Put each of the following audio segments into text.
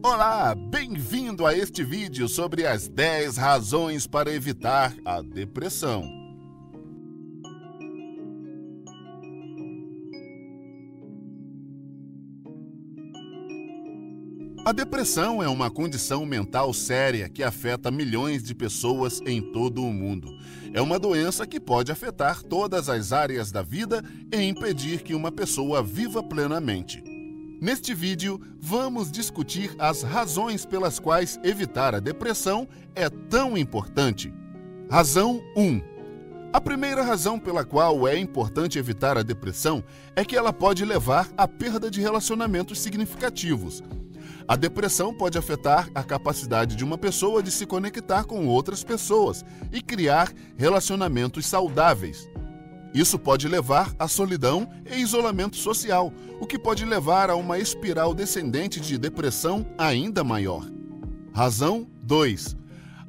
Olá, bem-vindo a este vídeo sobre as 10 razões para evitar a depressão. A depressão é uma condição mental séria que afeta milhões de pessoas em todo o mundo. É uma doença que pode afetar todas as áreas da vida e impedir que uma pessoa viva plenamente. Neste vídeo, vamos discutir as razões pelas quais evitar a depressão é tão importante. Razão 1. A primeira razão pela qual é importante evitar a depressão é que ela pode levar à perda de relacionamentos significativos. A depressão pode afetar a capacidade de uma pessoa de se conectar com outras pessoas e criar relacionamentos saudáveis. Isso pode levar à solidão e isolamento social, o que pode levar a uma espiral descendente de depressão ainda maior. Razão 2.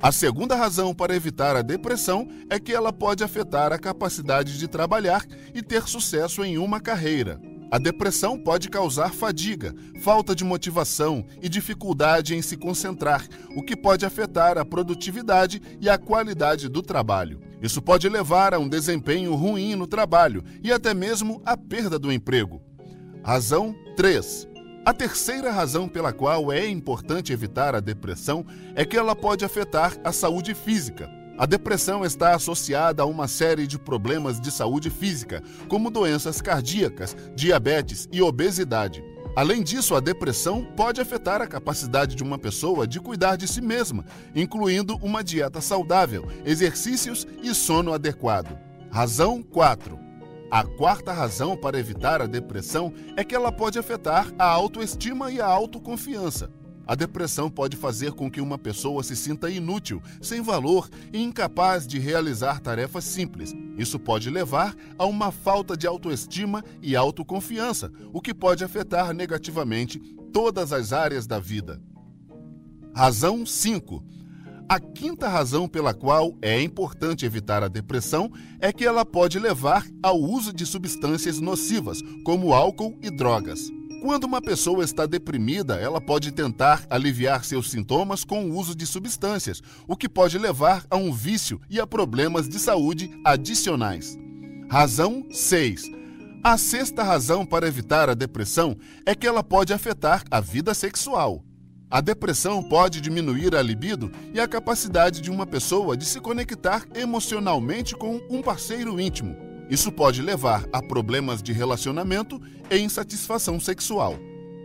A segunda razão para evitar a depressão é que ela pode afetar a capacidade de trabalhar e ter sucesso em uma carreira. A depressão pode causar fadiga, falta de motivação e dificuldade em se concentrar, o que pode afetar a produtividade e a qualidade do trabalho. Isso pode levar a um desempenho ruim no trabalho e até mesmo à perda do emprego. Razão 3. A terceira razão pela qual é importante evitar a depressão é que ela pode afetar a saúde física. A depressão está associada a uma série de problemas de saúde física, como doenças cardíacas, diabetes e obesidade. Além disso, a depressão pode afetar a capacidade de uma pessoa de cuidar de si mesma, incluindo uma dieta saudável, exercícios e sono adequado. Razão 4. A quarta razão para evitar a depressão é que ela pode afetar a autoestima e a autoconfiança. A depressão pode fazer com que uma pessoa se sinta inútil, sem valor e incapaz de realizar tarefas simples. Isso pode levar a uma falta de autoestima e autoconfiança, o que pode afetar negativamente todas as áreas da vida. Razão 5. A quinta razão pela qual é importante evitar a depressão é que ela pode levar ao uso de substâncias nocivas, como álcool e drogas. Quando uma pessoa está deprimida, ela pode tentar aliviar seus sintomas com o uso de substâncias, o que pode levar a um vício e a problemas de saúde adicionais. Razão 6. A sexta razão para evitar a depressão é que ela pode afetar a vida sexual. A depressão pode diminuir a libido e a capacidade de uma pessoa de se conectar emocionalmente com um parceiro íntimo. Isso pode levar a problemas de relacionamento e insatisfação sexual.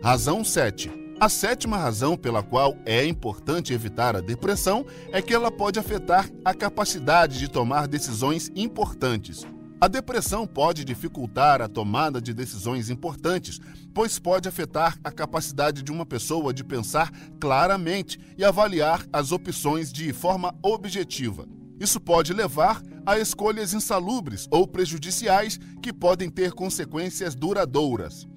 Razão 7. A sétima razão pela qual é importante evitar a depressão é que ela pode afetar a capacidade de tomar decisões importantes. A depressão pode dificultar a tomada de decisões importantes, pois pode afetar a capacidade de uma pessoa de pensar claramente e avaliar as opções de forma objetiva. Isso pode levar a escolhas insalubres ou prejudiciais que podem ter consequências duradouras.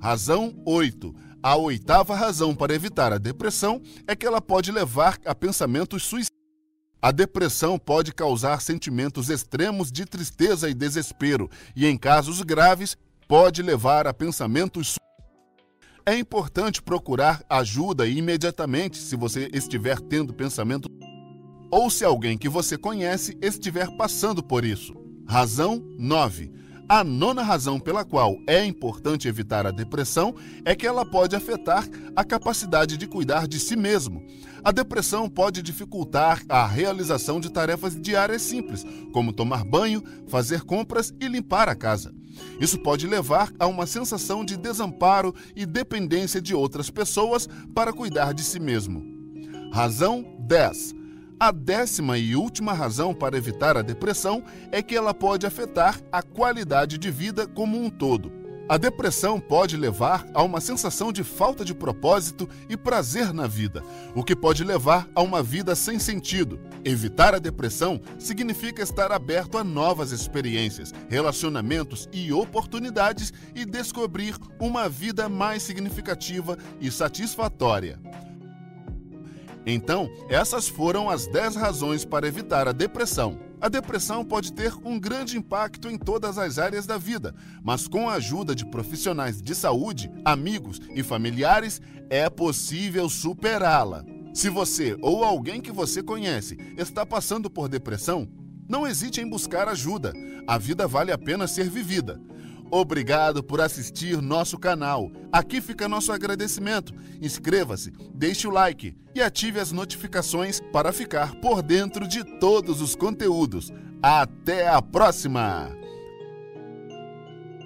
Razão 8. A oitava razão para evitar a depressão é que ela pode levar a pensamentos suicidas. A depressão pode causar sentimentos extremos de tristeza e desespero, e em casos graves, pode levar a pensamentos é importante procurar ajuda imediatamente se você estiver tendo pensamento ou se alguém que você conhece estiver passando por isso. Razão 9. A nona razão pela qual é importante evitar a depressão é que ela pode afetar a capacidade de cuidar de si mesmo. A depressão pode dificultar a realização de tarefas diárias simples, como tomar banho, fazer compras e limpar a casa. Isso pode levar a uma sensação de desamparo e dependência de outras pessoas para cuidar de si mesmo. Razão 10. A décima e última razão para evitar a depressão é que ela pode afetar a qualidade de vida como um todo. A depressão pode levar a uma sensação de falta de propósito e prazer na vida, o que pode levar a uma vida sem sentido. Evitar a depressão significa estar aberto a novas experiências, relacionamentos e oportunidades e descobrir uma vida mais significativa e satisfatória. Então, essas foram as 10 razões para evitar a depressão. A depressão pode ter um grande impacto em todas as áreas da vida, mas com a ajuda de profissionais de saúde, amigos e familiares, é possível superá-la. Se você ou alguém que você conhece está passando por depressão, não hesite em buscar ajuda. A vida vale a pena ser vivida. Obrigado por assistir nosso canal. Aqui fica nosso agradecimento. Inscreva-se, deixe o like e ative as notificações para ficar por dentro de todos os conteúdos. Até a próxima!